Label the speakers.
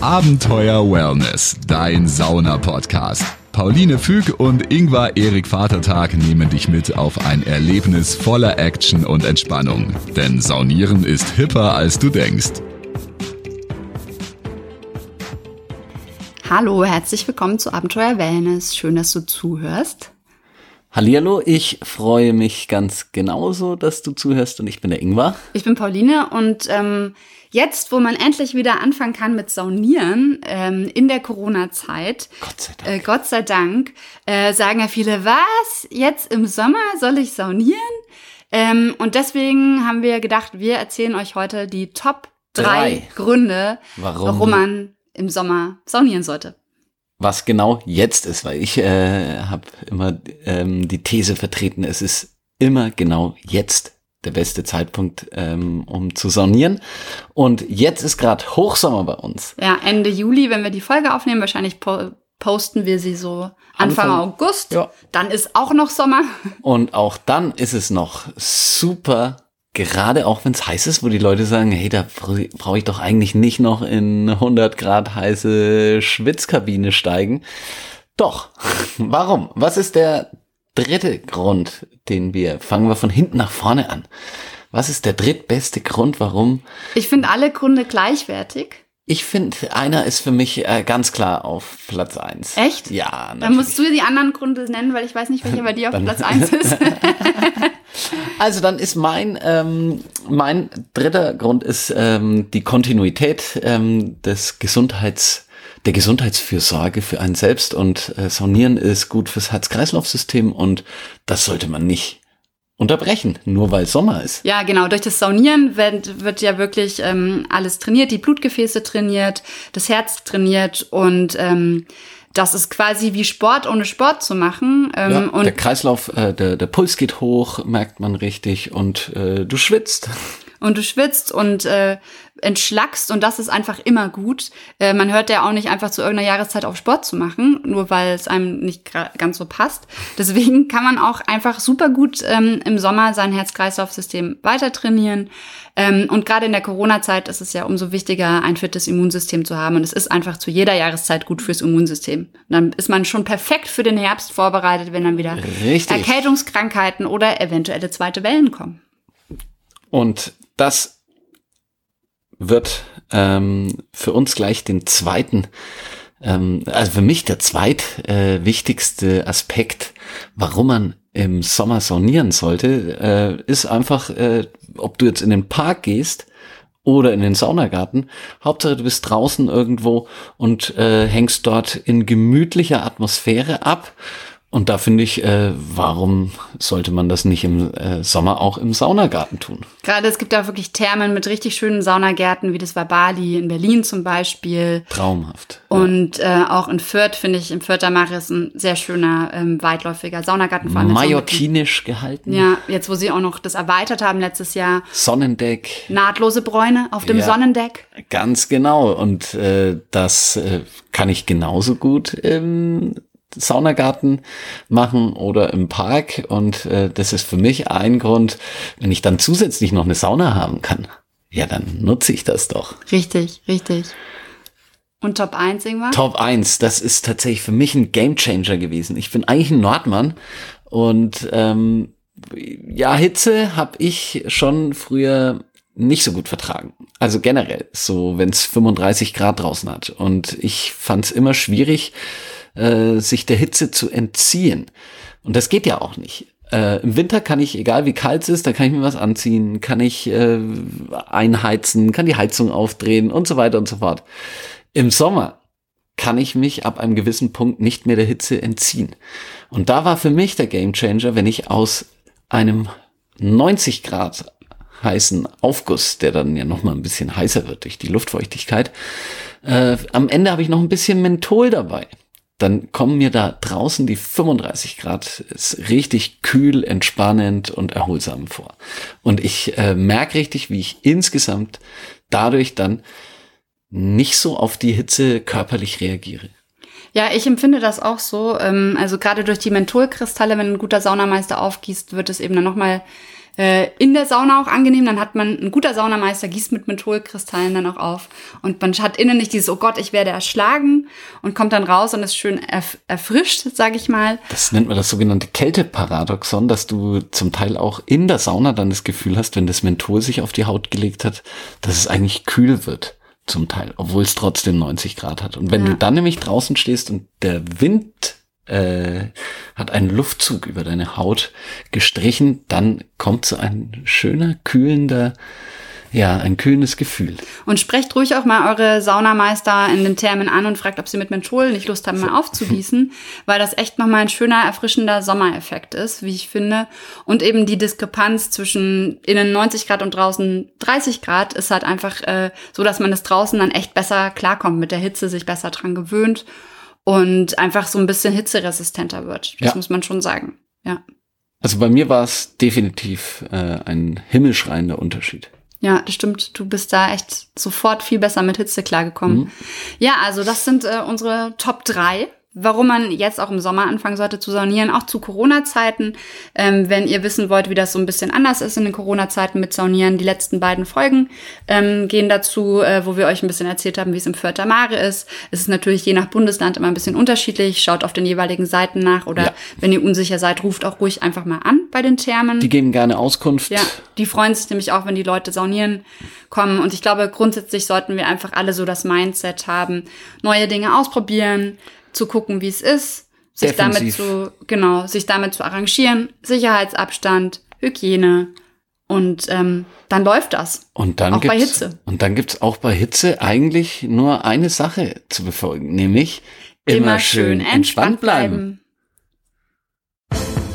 Speaker 1: Abenteuer Wellness, dein Sauna-Podcast. Pauline Füg und Ingvar Erik Vatertag nehmen dich mit auf ein Erlebnis voller Action und Entspannung. Denn Saunieren ist hipper, als du denkst.
Speaker 2: Hallo, herzlich willkommen zu Abenteuer Wellness. Schön, dass du zuhörst.
Speaker 3: Hallihallo, ich freue mich ganz genauso, dass du zuhörst und ich bin der Ingvar.
Speaker 2: Ich bin Pauline und ähm, jetzt, wo man endlich wieder anfangen kann mit Saunieren ähm, in der Corona-Zeit,
Speaker 3: Gott sei Dank,
Speaker 2: äh, Gott sei Dank äh, sagen ja viele, was, jetzt im Sommer soll ich saunieren? Ähm, und deswegen haben wir gedacht, wir erzählen euch heute die Top drei,
Speaker 3: Drei.
Speaker 2: Gründe,
Speaker 3: Warum?
Speaker 2: warum man im Sommer saunieren sollte.
Speaker 3: Was genau jetzt ist, weil ich äh, habe immer ähm, die These vertreten, es ist immer genau jetzt der beste Zeitpunkt, ähm, um zu saunieren. Und jetzt ist gerade Hochsommer bei uns.
Speaker 2: Ja, Ende Juli, wenn wir die Folge aufnehmen, wahrscheinlich po posten wir sie so Anfang,
Speaker 3: Anfang-
Speaker 2: August.
Speaker 3: Ja.
Speaker 2: Dann ist auch noch Sommer.
Speaker 3: Und auch dann ist es noch super, gerade auch wenn es heiß ist, wo die Leute sagen, hey, da brauche brauch ich doch eigentlich nicht noch in 100 Grad heiße Schwitzkabine steigen. Doch. Warum? Was ist der dritte Grund, den wir, fangen wir von hinten nach vorne an. Was ist der drittbeste Grund, warum?
Speaker 2: Ich finde alle Gründe gleichwertig.
Speaker 3: Ich finde, einer ist für mich äh, ganz klar auf Platz eins.
Speaker 2: Echt?
Speaker 3: Ja, natürlich.
Speaker 2: Dann musst du die anderen Gründe nennen, weil ich weiß nicht, welcher bei dir auf Platz 1 ist.
Speaker 3: Also dann ist mein mein mein dritter Grund ist ähm, die Kontinuität ähm, des Gesundheits der Gesundheitsfürsorge für einen selbst und äh, Saunieren ist gut fürs Herz-Kreislauf-System und das sollte man nicht unterbrechen, nur weil Sommer ist.
Speaker 2: ja, genau. Durch das Saunieren wird, wird ja wirklich ähm, alles trainiert. Die Blutgefäße trainiert, das Herz trainiert und ähm, das ist quasi wie Sport ohne Sport zu machen. Ähm,
Speaker 3: Ja,
Speaker 2: und
Speaker 3: der Kreislauf, äh, der, der Puls geht hoch, merkt man richtig und äh, du schwitzt.
Speaker 2: Und du schwitzt und äh, entschlackst und das ist einfach immer gut. Äh, man hört ja auch nicht einfach zu irgendeiner Jahreszeit auf Sport zu machen, nur weil es einem nicht ganz so passt. Deswegen kann man auch einfach super gut ähm, im Sommer sein Herz-Kreislauf-System weiter trainieren. Ähm, und gerade in der Corona-Zeit ist es ja umso wichtiger, ein fittes Immunsystem zu haben. Und es ist einfach zu jeder Jahreszeit gut fürs Immunsystem. Und dann ist man schon perfekt für den Herbst vorbereitet, wenn dann wieder
Speaker 3: Richtig.
Speaker 2: Erkältungskrankheiten oder eventuelle zweite Wellen kommen.
Speaker 3: Und das wird ähm, für uns gleich den zweiten, ähm, also für mich der zweit äh, Aspekt, warum man im Sommer saunieren sollte, äh, ist einfach, äh, ob du jetzt in den Park gehst oder in den Saunagarten. Hauptsache du bist draußen irgendwo und äh, hängst dort in gemütlicher Atmosphäre ab. Und da finde ich, äh, warum sollte man das nicht im äh, Sommer auch im Saunagarten tun?
Speaker 2: Gerade es gibt ja wirklich Thermen mit richtig schönen Saunagärten, wie das war Bali in Berlin zum Beispiel.
Speaker 3: Traumhaft.
Speaker 2: Und äh, auch in Fürth finde ich, im Fürther Mach ist ein sehr schöner, ähm, weitläufiger Saunagarten. Vor allem
Speaker 3: Mallorquinisch gehalten.
Speaker 2: Ja, jetzt wo sie auch noch das erweitert haben letztes Jahr.
Speaker 3: Sonnendeck.
Speaker 2: Nahtlose Bräune auf dem
Speaker 3: Ja.
Speaker 2: Sonnendeck.
Speaker 3: Ganz genau. Und äh, das äh, kann ich genauso gut im Saunagarten machen oder im Park. Und äh, das ist für mich ein Grund, wenn ich dann zusätzlich noch eine Sauna haben kann. Ja, dann nutze ich das doch.
Speaker 2: Richtig, richtig. Und Top 1 irgendwas?
Speaker 3: Top 1, das ist tatsächlich für mich ein Gamechanger gewesen. Ich bin eigentlich ein Nordmann und ähm, ja, Hitze habe ich schon früher nicht so gut vertragen. Also generell, so wenn es 35 Grad draußen hat. Und ich fand es immer schwierig, äh, sich der Hitze zu entziehen. Und das geht ja auch nicht. Äh, Im Winter kann ich, egal wie kalt es ist, da kann ich mir was anziehen, kann ich äh, einheizen, kann die Heizung aufdrehen und so weiter und so fort. Im Sommer kann ich mich ab einem gewissen Punkt nicht mehr der Hitze entziehen. Und da war für mich der Gamechanger, wenn ich aus einem 90 Grad heißen Aufguss, der dann ja noch mal ein bisschen heißer wird durch die Luftfeuchtigkeit, äh, am Ende habe ich noch ein bisschen Menthol dabei. Dann kommen mir da draußen die 35 Grad ist richtig kühl, entspannend und erholsam vor. Und ich äh, merke richtig, wie ich insgesamt dadurch dann nicht so auf die Hitze körperlich reagiere.
Speaker 2: Ja, ich empfinde das auch so. Ähm, also gerade durch die Mentholkristalle, wenn ein guter Saunameister aufgießt, wird es eben dann nochmal äh, in der Sauna auch angenehm. Dann hat man ein guter Saunameister, gießt mit Mentholkristallen dann auch auf. Und man hat innen nicht dieses, oh Gott, ich werde erschlagen und kommt dann raus und ist schön erf erfrischt, sage ich mal.
Speaker 3: Das nennt man das sogenannte Kälteparadoxon, dass du zum Teil auch in der Sauna dann das Gefühl hast, wenn das Menthol sich auf die Haut gelegt hat, dass es eigentlich kühl wird zum Teil, obwohl es trotzdem 90 Grad hat. Und wenn ja. du dann nämlich draußen stehst und der Wind äh, hat einen Luftzug über deine Haut gestrichen, dann kommt so ein schöner, kühlender ja, ein kühles Gefühl.
Speaker 2: Und sprecht ruhig auch mal eure Saunameister in den Thermen an und fragt, ob sie mit Menthol nicht Lust haben, mal aufzugießen, weil das echt nochmal ein schöner, erfrischender Sommereffekt ist, wie ich finde. Und eben die Diskrepanz zwischen innen 90 Grad und draußen 30 Grad ist halt einfach äh, so, dass man das draußen dann echt besser klarkommt, mit der Hitze sich besser dran gewöhnt und einfach so ein bisschen hitzeresistenter wird. Das ja. muss man schon sagen. Ja.
Speaker 3: Also bei mir war es definitiv äh, ein himmelschreiender Unterschied.
Speaker 2: Ja, das stimmt. Du bist da echt sofort viel besser mit Hitze klargekommen. Mhm. Ja, also das sind äh, unsere Top drei warum man jetzt auch im Sommer anfangen sollte zu saunieren, auch zu Corona-Zeiten. Ähm, wenn ihr wissen wollt, wie das so ein bisschen anders ist in den Corona-Zeiten mit Saunieren, die letzten beiden Folgen ähm, gehen dazu, äh, wo wir euch ein bisschen erzählt haben, wie es im Fürther Mare ist. Es ist natürlich je nach Bundesland immer ein bisschen unterschiedlich. Schaut auf den jeweiligen Seiten nach oder ja. wenn ihr unsicher seid, ruft auch ruhig einfach mal an bei den Thermen.
Speaker 3: Die geben gerne Auskunft.
Speaker 2: Ja, die freuen sich nämlich auch, wenn die Leute saunieren kommen. Und ich glaube, grundsätzlich sollten wir einfach alle so das Mindset haben, neue Dinge ausprobieren, zu gucken, wie es ist, sich Defensiv. damit zu, genau, sich damit zu arrangieren, Sicherheitsabstand, Hygiene und ähm, dann läuft das.
Speaker 3: Und dann auch bei Hitze. Und dann gibt's auch bei Hitze eigentlich nur eine Sache zu befolgen, nämlich immer, immer schön entspannt bleiben.